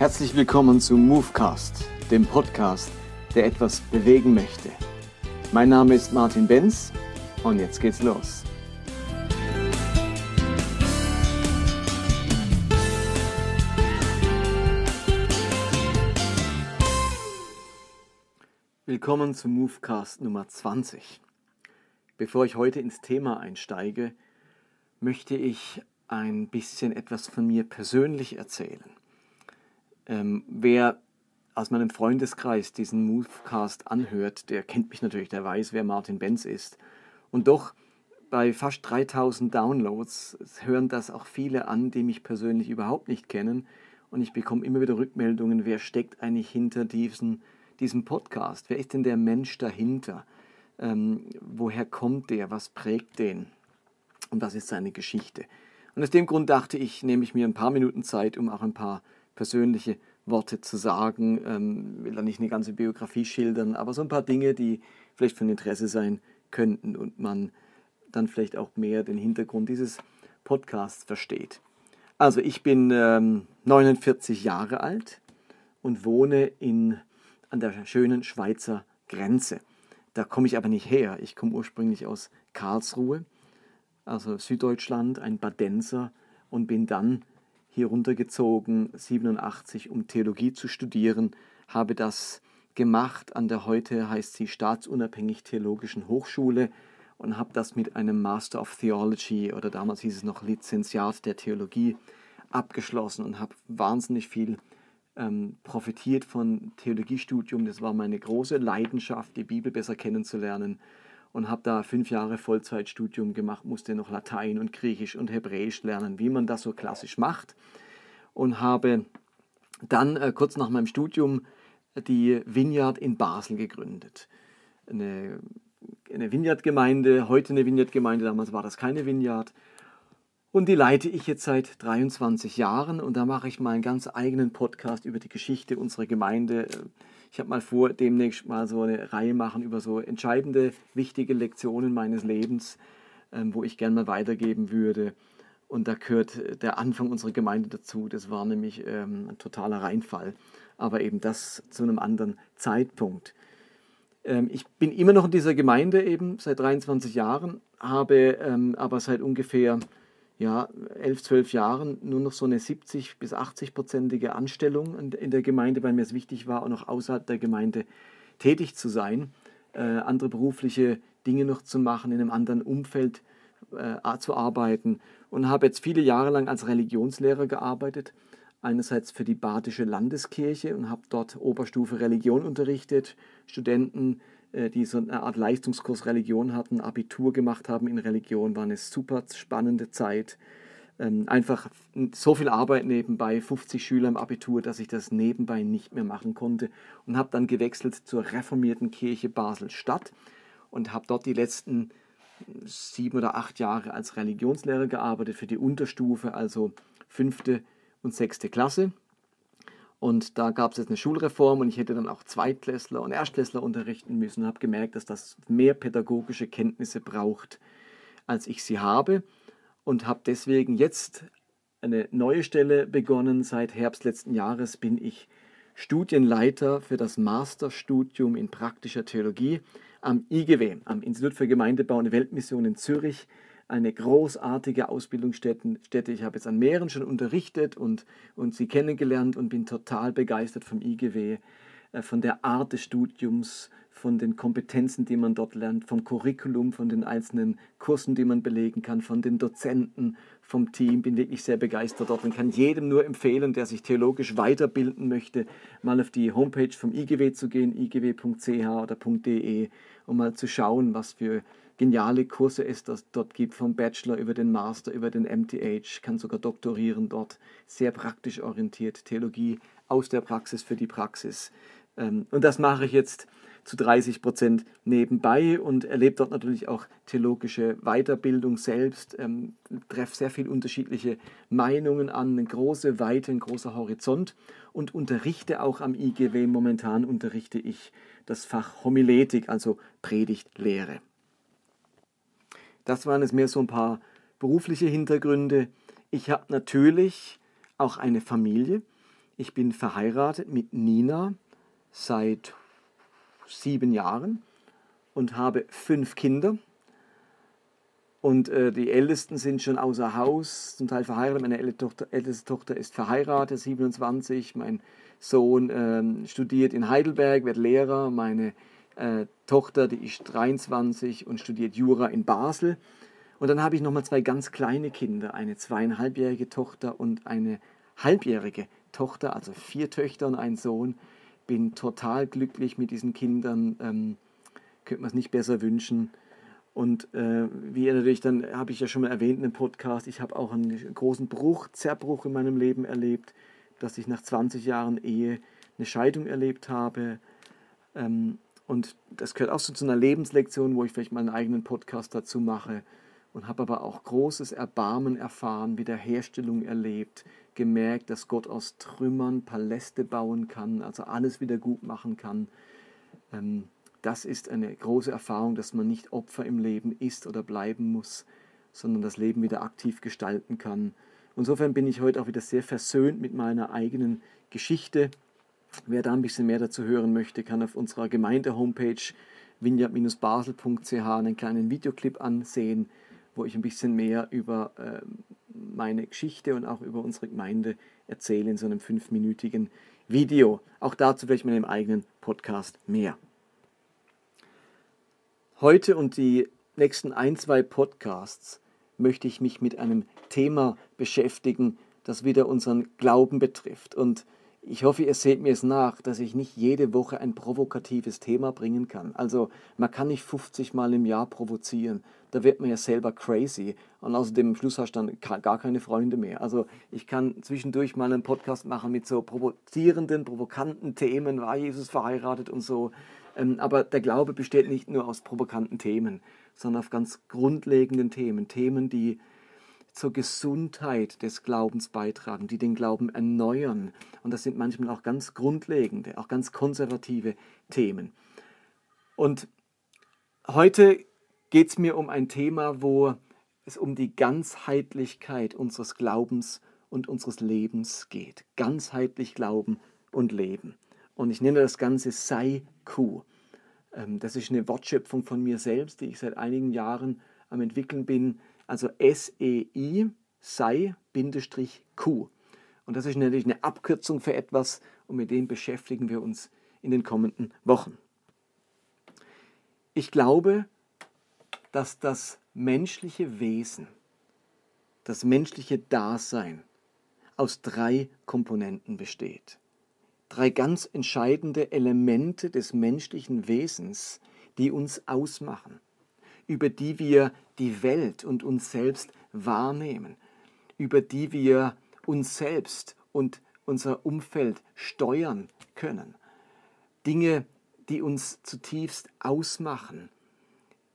Herzlich willkommen zu Movecast, dem Podcast, der etwas bewegen möchte. Mein Name ist Martin Benz und jetzt geht's los. Willkommen zu Movecast Nummer 20. Bevor ich heute ins Thema einsteige, möchte ich ein bisschen etwas von mir persönlich erzählen. Ähm, wer aus meinem Freundeskreis diesen Movecast anhört, der kennt mich natürlich, der weiß, wer Martin Benz ist. Und doch bei fast 3000 Downloads hören das auch viele an, die mich persönlich überhaupt nicht kennen. Und ich bekomme immer wieder Rückmeldungen, wer steckt eigentlich hinter diesen, diesem Podcast? Wer ist denn der Mensch dahinter? Ähm, woher kommt der? Was prägt den? Und was ist seine Geschichte? Und aus dem Grund dachte ich, nehme ich mir ein paar Minuten Zeit, um auch ein paar persönliche Worte zu sagen. Ähm, will da nicht eine ganze Biografie schildern, aber so ein paar Dinge, die vielleicht von Interesse sein könnten und man dann vielleicht auch mehr den Hintergrund dieses Podcasts versteht. Also ich bin ähm, 49 Jahre alt und wohne in, an der schönen Schweizer Grenze. Da komme ich aber nicht her. Ich komme ursprünglich aus Karlsruhe, also Süddeutschland, ein Badenser und bin dann hier runtergezogen, 87, um Theologie zu studieren, habe das gemacht an der heute heißt sie staatsunabhängig Theologischen Hochschule und habe das mit einem Master of Theology oder damals hieß es noch Lizenziat der Theologie abgeschlossen und habe wahnsinnig viel ähm, profitiert von Theologiestudium. Das war meine große Leidenschaft, die Bibel besser kennenzulernen und habe da fünf Jahre Vollzeitstudium gemacht, musste noch Latein und Griechisch und Hebräisch lernen, wie man das so klassisch macht. Und habe dann äh, kurz nach meinem Studium die Vineyard in Basel gegründet. Eine, eine Vineyard-Gemeinde, heute eine Vineyard-Gemeinde, damals war das keine Vineyard. Und die leite ich jetzt seit 23 Jahren und da mache ich meinen ganz eigenen Podcast über die Geschichte unserer Gemeinde. Ich habe mal vor, demnächst mal so eine Reihe machen über so entscheidende, wichtige Lektionen meines Lebens, ähm, wo ich gerne mal weitergeben würde. Und da gehört der Anfang unserer Gemeinde dazu. Das war nämlich ähm, ein totaler Reinfall. Aber eben das zu einem anderen Zeitpunkt. Ähm, ich bin immer noch in dieser Gemeinde eben seit 23 Jahren, habe ähm, aber seit ungefähr ja, 11, 12 Jahren nur noch so eine 70 bis 80-prozentige Anstellung in der Gemeinde, weil mir es wichtig war, auch noch außerhalb der Gemeinde tätig zu sein, äh, andere berufliche Dinge noch zu machen, in einem anderen Umfeld äh, zu arbeiten und habe jetzt viele Jahre lang als Religionslehrer gearbeitet. Einerseits für die Badische Landeskirche und habe dort Oberstufe Religion unterrichtet, Studenten die so eine Art Leistungskurs Religion hatten, Abitur gemacht haben in Religion, war eine super spannende Zeit. Ähm, einfach so viel Arbeit nebenbei, 50 Schüler im Abitur, dass ich das nebenbei nicht mehr machen konnte und habe dann gewechselt zur reformierten Kirche Basel-Stadt und habe dort die letzten sieben oder acht Jahre als Religionslehrer gearbeitet für die Unterstufe, also fünfte und sechste Klasse. Und da gab es jetzt eine Schulreform und ich hätte dann auch Zweitklässler und Erstklässler unterrichten müssen und habe gemerkt, dass das mehr pädagogische Kenntnisse braucht, als ich sie habe. Und habe deswegen jetzt eine neue Stelle begonnen. Seit Herbst letzten Jahres bin ich Studienleiter für das Masterstudium in praktischer Theologie am IGW, am Institut für Gemeindebau und Weltmission in Zürich eine großartige Ausbildungsstätte. Ich habe jetzt an mehreren schon unterrichtet und, und sie kennengelernt und bin total begeistert vom IGW, äh, von der Art des Studiums, von den Kompetenzen, die man dort lernt, vom Curriculum, von den einzelnen Kursen, die man belegen kann, von den Dozenten, vom Team. Bin wirklich sehr begeistert dort und kann jedem nur empfehlen, der sich theologisch weiterbilden möchte, mal auf die Homepage vom IGW zu gehen, igw.ch oder .de, um mal zu schauen, was für geniale Kurse es das dort gibt, vom Bachelor über den Master, über den MTH, kann sogar doktorieren dort, sehr praktisch orientiert, Theologie aus der Praxis für die Praxis. Ähm, und das mache ich jetzt zu 30 Prozent nebenbei und erlebe dort natürlich auch theologische Weiterbildung selbst, ähm, treffe sehr viele unterschiedliche Meinungen an, eine große Weite, ein großer Horizont und unterrichte auch am IGW. Momentan unterrichte ich das Fach Homiletik, also Predigtlehre. Das waren jetzt mehr so ein paar berufliche Hintergründe. Ich habe natürlich auch eine Familie. Ich bin verheiratet mit Nina seit sieben Jahren und habe fünf Kinder. Und äh, die Ältesten sind schon außer Haus, zum Teil verheiratet. Meine älteste Tochter, älteste Tochter ist verheiratet, 27. Mein Sohn äh, studiert in Heidelberg, wird Lehrer. Meine äh, Tochter, die ist 23 und studiert Jura in Basel. Und dann habe ich nochmal zwei ganz kleine Kinder, eine zweieinhalbjährige Tochter und eine halbjährige Tochter, also vier Töchter und ein Sohn. Bin total glücklich mit diesen Kindern, ähm, könnte man es nicht besser wünschen. Und äh, wie ihr natürlich dann, habe ich ja schon mal erwähnt in dem Podcast, ich habe auch einen großen Bruch, Zerbruch in meinem Leben erlebt, dass ich nach 20 Jahren Ehe eine Scheidung erlebt habe. Ähm, und das gehört auch so zu einer Lebenslektion, wo ich vielleicht mal einen eigenen Podcast dazu mache. Und habe aber auch großes Erbarmen erfahren, Wiederherstellung erlebt, gemerkt, dass Gott aus Trümmern Paläste bauen kann, also alles wieder gut machen kann. Ähm, das ist eine große Erfahrung, dass man nicht Opfer im Leben ist oder bleiben muss, sondern das Leben wieder aktiv gestalten kann. Insofern bin ich heute auch wieder sehr versöhnt mit meiner eigenen Geschichte. Wer da ein bisschen mehr dazu hören möchte, kann auf unserer Gemeinde-Homepage vineyard-basel.ch einen kleinen Videoclip ansehen, wo ich ein bisschen mehr über äh, meine Geschichte und auch über unsere Gemeinde erzähle in so einem fünfminütigen Video. Auch dazu vielleicht mal im eigenen Podcast mehr. Heute und die nächsten ein, zwei Podcasts möchte ich mich mit einem Thema beschäftigen, das wieder unseren Glauben betrifft. Und ich hoffe, ihr seht mir es nach, dass ich nicht jede Woche ein provokatives Thema bringen kann. Also man kann nicht 50 Mal im Jahr provozieren. Da wird man ja selber crazy. Und außerdem am Schluss hast du dann gar keine Freunde mehr. Also ich kann zwischendurch mal einen Podcast machen mit so provozierenden, provokanten Themen. War Jesus verheiratet und so. Ähm, aber der Glaube besteht nicht nur aus provokanten Themen, sondern auf ganz grundlegenden Themen. Themen, die zur Gesundheit des Glaubens beitragen, die den Glauben erneuern. Und das sind manchmal auch ganz grundlegende, auch ganz konservative Themen. Und heute geht es mir um ein Thema, wo es um die Ganzheitlichkeit unseres Glaubens und unseres Lebens geht. Ganzheitlich Glauben und Leben. Und ich nenne das Ganze Sei Ku. Ähm, das ist eine Wortschöpfung von mir selbst, die ich seit einigen Jahren am entwickeln bin. Also S-E-I, sei, Bindestrich, Q. Und das ist natürlich eine Abkürzung für etwas und mit dem beschäftigen wir uns in den kommenden Wochen. Ich glaube, dass das menschliche Wesen, das menschliche Dasein aus drei Komponenten besteht drei ganz entscheidende Elemente des menschlichen Wesens, die uns ausmachen, über die wir die Welt und uns selbst wahrnehmen, über die wir uns selbst und unser Umfeld steuern können. Dinge, die uns zutiefst ausmachen,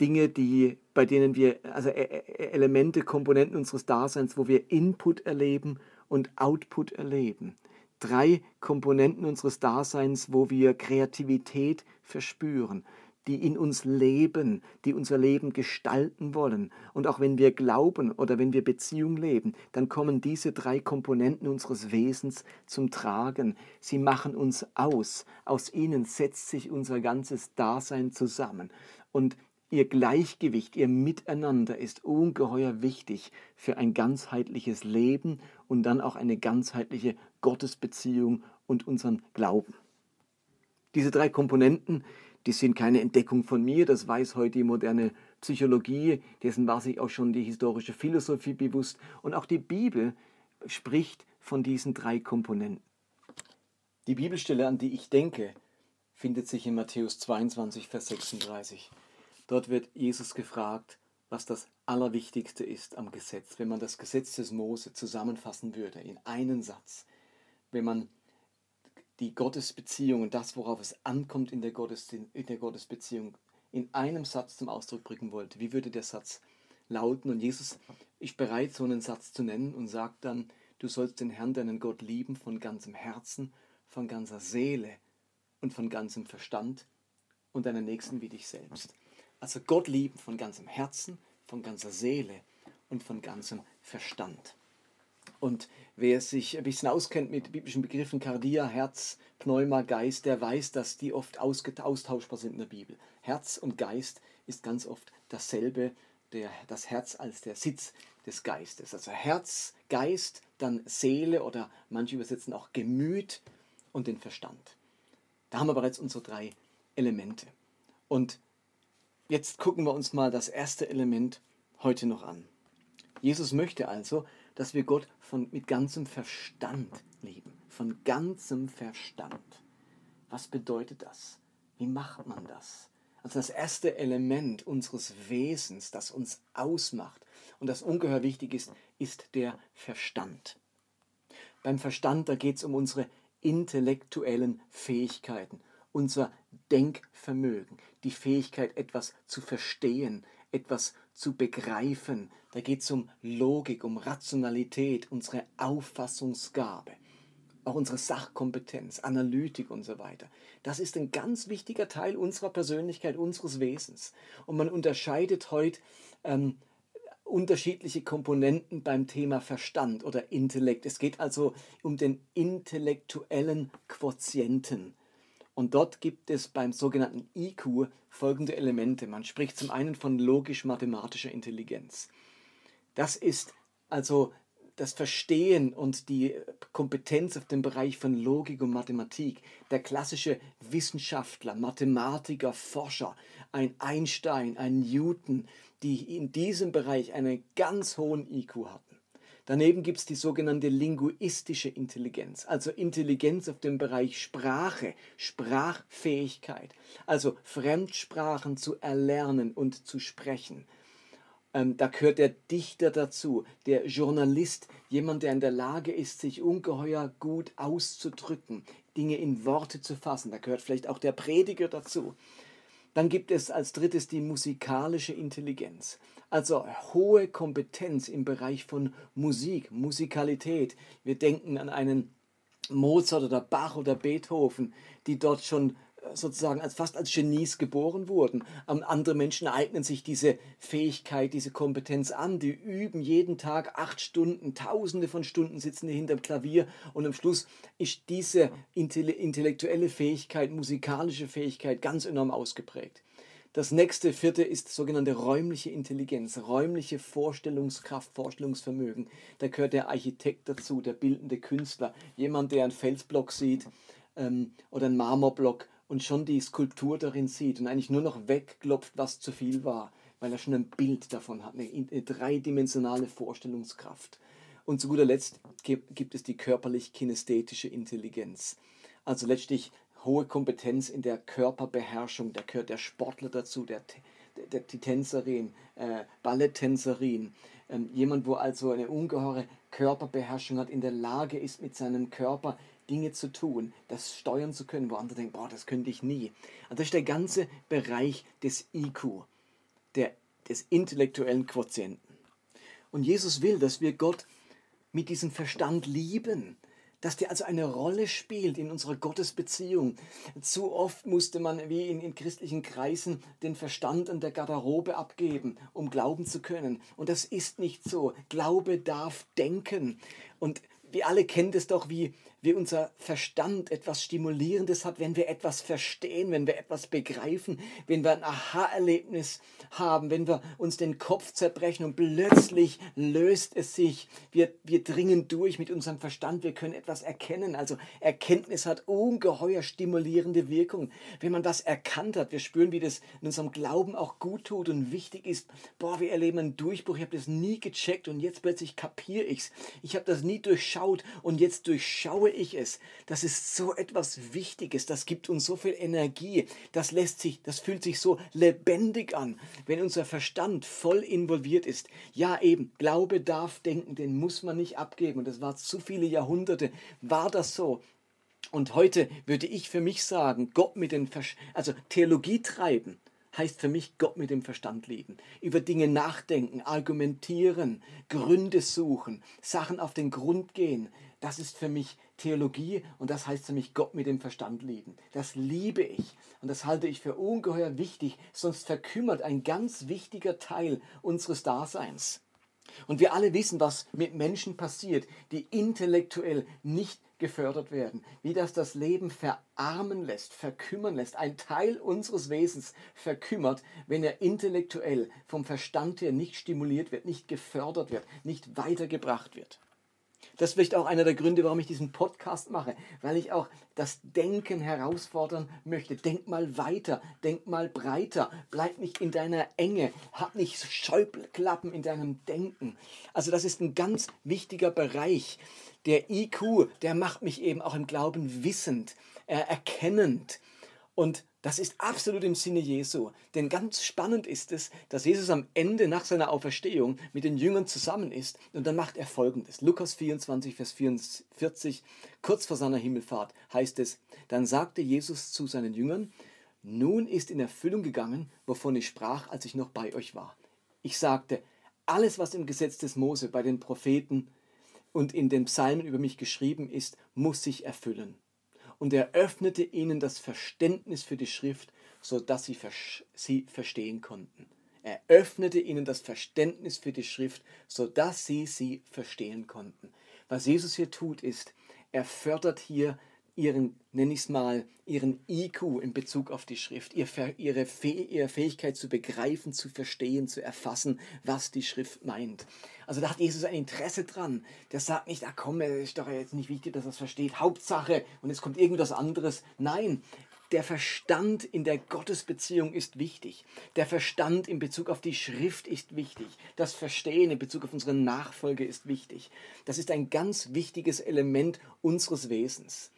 Dinge, die, bei denen wir, also e, e, Elemente, Komponenten unseres Daseins, wo wir Input erleben und Output erleben, drei Komponenten unseres Daseins, wo wir Kreativität verspüren, die in uns leben, die unser Leben gestalten wollen. Und auch wenn wir glauben oder wenn wir Beziehung leben, dann kommen diese drei Komponenten unseres Wesens zum Tragen. Sie machen uns aus. Aus ihnen setzt sich unser ganzes Dasein zusammen. Und Ihr Gleichgewicht, ihr Miteinander ist ungeheuer wichtig für ein ganzheitliches Leben und dann auch eine ganzheitliche Gottesbeziehung und unseren Glauben. Diese drei Komponenten, die sind keine Entdeckung von mir, das weiß heute die moderne Psychologie, dessen war sich auch schon die historische Philosophie bewusst und auch die Bibel spricht von diesen drei Komponenten. Die Bibelstelle, an die ich denke, findet sich in Matthäus 22, Vers 36. Dort wird Jesus gefragt, was das Allerwichtigste ist am Gesetz. Wenn man das Gesetz des Mose zusammenfassen würde in einen Satz, wenn man die Gottesbeziehung und das, worauf es ankommt in der, Gottes, in der Gottesbeziehung, in einem Satz zum Ausdruck bringen wollte, wie würde der Satz lauten? Und Jesus ist bereit, so einen Satz zu nennen und sagt dann, du sollst den Herrn, deinen Gott lieben von ganzem Herzen, von ganzer Seele und von ganzem Verstand und deinen Nächsten wie dich selbst. Also Gott lieben von ganzem Herzen, von ganzer Seele und von ganzem Verstand. Und wer sich ein bisschen auskennt mit biblischen Begriffen Kardia, Herz, Pneuma, Geist, der weiß, dass die oft austauschbar sind in der Bibel. Herz und Geist ist ganz oft dasselbe, der, das Herz als der Sitz des Geistes. Also Herz, Geist, dann Seele oder manche übersetzen auch Gemüt und den Verstand. Da haben wir bereits unsere drei Elemente. Und jetzt gucken wir uns mal das erste Element heute noch an. Jesus möchte also, dass wir Gott von, mit ganzem Verstand lieben. Von ganzem Verstand. Was bedeutet das? Wie macht man das? Also das erste Element unseres Wesens, das uns ausmacht und das ungeheuer wichtig ist, ist der Verstand. Beim Verstand, da geht es um unsere intellektuellen Fähigkeiten, unser Denkvermögen, die Fähigkeit, etwas zu verstehen, etwas zu begreifen. Da geht es um Logik, um Rationalität, unsere Auffassungsgabe, auch unsere Sachkompetenz, Analytik und so weiter. Das ist ein ganz wichtiger Teil unserer Persönlichkeit, unseres Wesens. Und man unterscheidet heute ähm, unterschiedliche Komponenten beim Thema Verstand oder Intellekt. Es geht also um den intellektuellen Quotienten. Und dort gibt es beim sogenannten IQ folgende Elemente. Man spricht zum einen von logisch-mathematischer Intelligenz. Das ist also das Verstehen und die Kompetenz auf dem Bereich von Logik und Mathematik. Der klassische Wissenschaftler, Mathematiker, Forscher, ein Einstein, ein Newton, die in diesem Bereich einen ganz hohen IQ hatten. Daneben gibt es die sogenannte linguistische Intelligenz, also Intelligenz auf dem Bereich Sprache, Sprachfähigkeit, also Fremdsprachen zu erlernen und zu sprechen. Ähm, da gehört der Dichter dazu, der Journalist, jemand, der in der Lage ist, sich ungeheuer gut auszudrücken, Dinge in Worte zu fassen. Da gehört vielleicht auch der Prediger dazu. Dann gibt es als drittes die musikalische Intelligenz, also hohe Kompetenz im Bereich von Musik, Musikalität. Wir denken an einen Mozart oder Bach oder Beethoven, die dort schon sozusagen als, fast als Genies geboren wurden. andere Menschen eignen sich diese Fähigkeit, diese Kompetenz an. Die üben jeden Tag acht Stunden, tausende von Stunden sitzen die hinterm Klavier und am Schluss ist diese intellektuelle Fähigkeit, musikalische Fähigkeit ganz enorm ausgeprägt. Das nächste, vierte, ist sogenannte räumliche Intelligenz, räumliche Vorstellungskraft, Vorstellungsvermögen. Da gehört der Architekt dazu, der bildende Künstler, jemand, der einen Felsblock sieht ähm, oder einen Marmorblock und schon die Skulptur darin sieht und eigentlich nur noch wegklopft, was zu viel war, weil er schon ein Bild davon hat, eine, eine dreidimensionale Vorstellungskraft. Und zu guter Letzt gibt es die körperlich-kinästhetische Intelligenz. Also letztlich hohe Kompetenz in der Körperbeherrschung. Da gehört der Sportler dazu, der, der, die Tänzerin, äh, Balletttänzerin. Ähm, jemand, wo also eine ungeheure Körperbeherrschung hat, in der Lage ist, mit seinem Körper Dinge zu tun, das steuern zu können, wo andere denken, boah, das könnte ich nie. Und das ist der ganze Bereich des IQ, der, des intellektuellen Quotienten. Und Jesus will, dass wir Gott mit diesem Verstand lieben, dass der also eine Rolle spielt in unserer Gottesbeziehung. Zu oft musste man wie in, in christlichen Kreisen den Verstand an der Garderobe abgeben, um glauben zu können. Und das ist nicht so. Glaube darf denken. Und wir alle kennen das doch, wie, wie unser Verstand etwas Stimulierendes hat, wenn wir etwas verstehen, wenn wir etwas begreifen, wenn wir ein Aha-Erlebnis haben, wenn wir uns den Kopf zerbrechen und plötzlich löst es sich. Wir, wir dringen durch mit unserem Verstand, wir können etwas erkennen. Also Erkenntnis hat ungeheuer stimulierende Wirkung. Wenn man das erkannt hat, wir spüren, wie das in unserem Glauben auch gut tut und wichtig ist. Boah, wir erleben einen Durchbruch, ich habe das nie gecheckt und jetzt plötzlich kapiere ich es. Ich habe das nie durchschaut und jetzt durchschaue ich es. Das ist so etwas Wichtiges, das gibt uns so viel Energie, das lässt sich, das fühlt sich so lebendig an, wenn unser Verstand voll involviert ist. Ja, eben, Glaube darf denken, den muss man nicht abgeben und das war zu viele Jahrhunderte, war das so. Und heute würde ich für mich sagen, Gott mit den, Vers also Theologie treiben, heißt für mich Gott mit dem Verstand lieben. Über Dinge nachdenken, argumentieren, Gründe suchen, Sachen auf den Grund gehen. Das ist für mich Theologie und das heißt für mich Gott mit dem Verstand lieben. Das liebe ich und das halte ich für ungeheuer wichtig, sonst verkümmert ein ganz wichtiger Teil unseres Daseins. Und wir alle wissen, was mit Menschen passiert, die intellektuell nicht gefördert werden, wie das das Leben verarmen lässt, verkümmern lässt. Ein Teil unseres Wesens verkümmert, wenn er intellektuell vom Verstand her nicht stimuliert wird, nicht gefördert wird, nicht weitergebracht wird. Das ist vielleicht auch einer der Gründe, warum ich diesen Podcast mache, weil ich auch das Denken herausfordern möchte. Denk mal weiter, denk mal breiter, bleib nicht in deiner Enge, hab nicht Scheuklappen in deinem Denken. Also das ist ein ganz wichtiger Bereich. Der IQ, der macht mich eben auch im Glauben wissend, äh, erkennend. Und das ist absolut im Sinne Jesu. Denn ganz spannend ist es, dass Jesus am Ende nach seiner Auferstehung mit den Jüngern zusammen ist. Und dann macht er folgendes. Lukas 24, Vers 44, kurz vor seiner Himmelfahrt heißt es, dann sagte Jesus zu seinen Jüngern, nun ist in Erfüllung gegangen, wovon ich sprach, als ich noch bei euch war. Ich sagte, alles, was im Gesetz des Mose, bei den Propheten und in den Psalmen über mich geschrieben ist, muss sich erfüllen und er öffnete ihnen das Verständnis für die Schrift, so dass sie sie verstehen konnten. Er öffnete ihnen das Verständnis für die Schrift, so dass sie sie verstehen konnten. Was Jesus hier tut, ist, er fördert hier ihren, nenne ich es mal, ihren IQ in Bezug auf die Schrift, ihre, Fähigkeit zu begreifen, zu verstehen, zu erfassen, was die Schrift meint. Also da hat Jesus ein Interesse dran. Der sagt nicht, ah komm, es ist doch jetzt nicht wichtig, dass er es versteht, Hauptsache und jetzt kommt irgendwas anderes. Nein, der Verstand in der Gottesbeziehung ist wichtig. Der Verstand in Bezug auf die Schrift ist wichtig. Das Verstehen in Bezug auf unsere Nachfolge ist wichtig. Das ist ein ganz wichtiges Element unseres Wesens.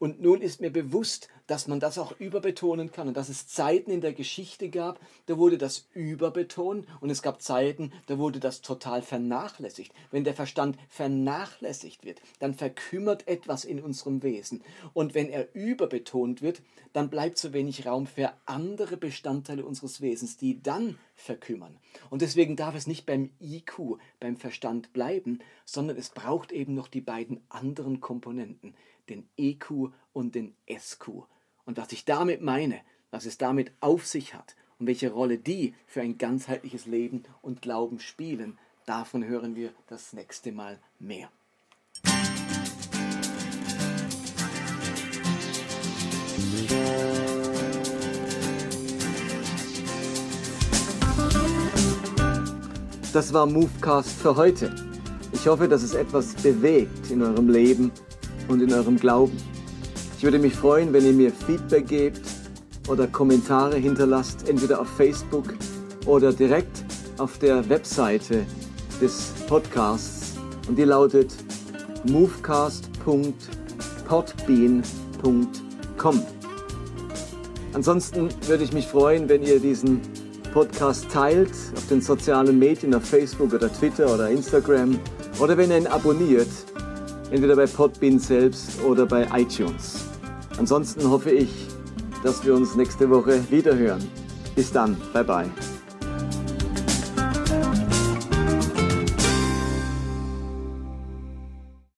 Und nun ist mir bewusst, dass man das auch überbetonen kann und dass es Zeiten in der Geschichte gab, da wurde das überbetont und es gab Zeiten, da wurde das total vernachlässigt. Wenn der Verstand vernachlässigt wird, dann verkümmert etwas in unserem Wesen. Und wenn er überbetont wird, dann bleibt so wenig Raum für andere Bestandteile unseres Wesens, die dann verkümmern. Und deswegen darf es nicht beim IQ, beim Verstand bleiben, sondern es braucht eben noch die beiden anderen Komponenten, den EQ und den SQ. Und was ich damit meine, was es damit auf sich hat und welche Rolle die für ein ganzheitliches Leben und Glauben spielen, davon hören wir das nächste Mal mehr. Das war Movecast für heute. Ich hoffe, dass es etwas bewegt in eurem Leben und in eurem Glauben. Ich würde mich freuen, wenn ihr mir Feedback gebt oder Kommentare hinterlasst, entweder auf Facebook oder direkt auf der Webseite des Podcasts. Und die lautet movecast.podbean.com. Ansonsten würde ich mich freuen, wenn ihr diesen Podcast teilt auf den sozialen Medien, auf Facebook oder Twitter oder Instagram oder wenn ihr ihn abonniert entweder bei Podbean selbst oder bei iTunes. Ansonsten hoffe ich, dass wir uns nächste Woche wieder hören. Bis dann, bye bye.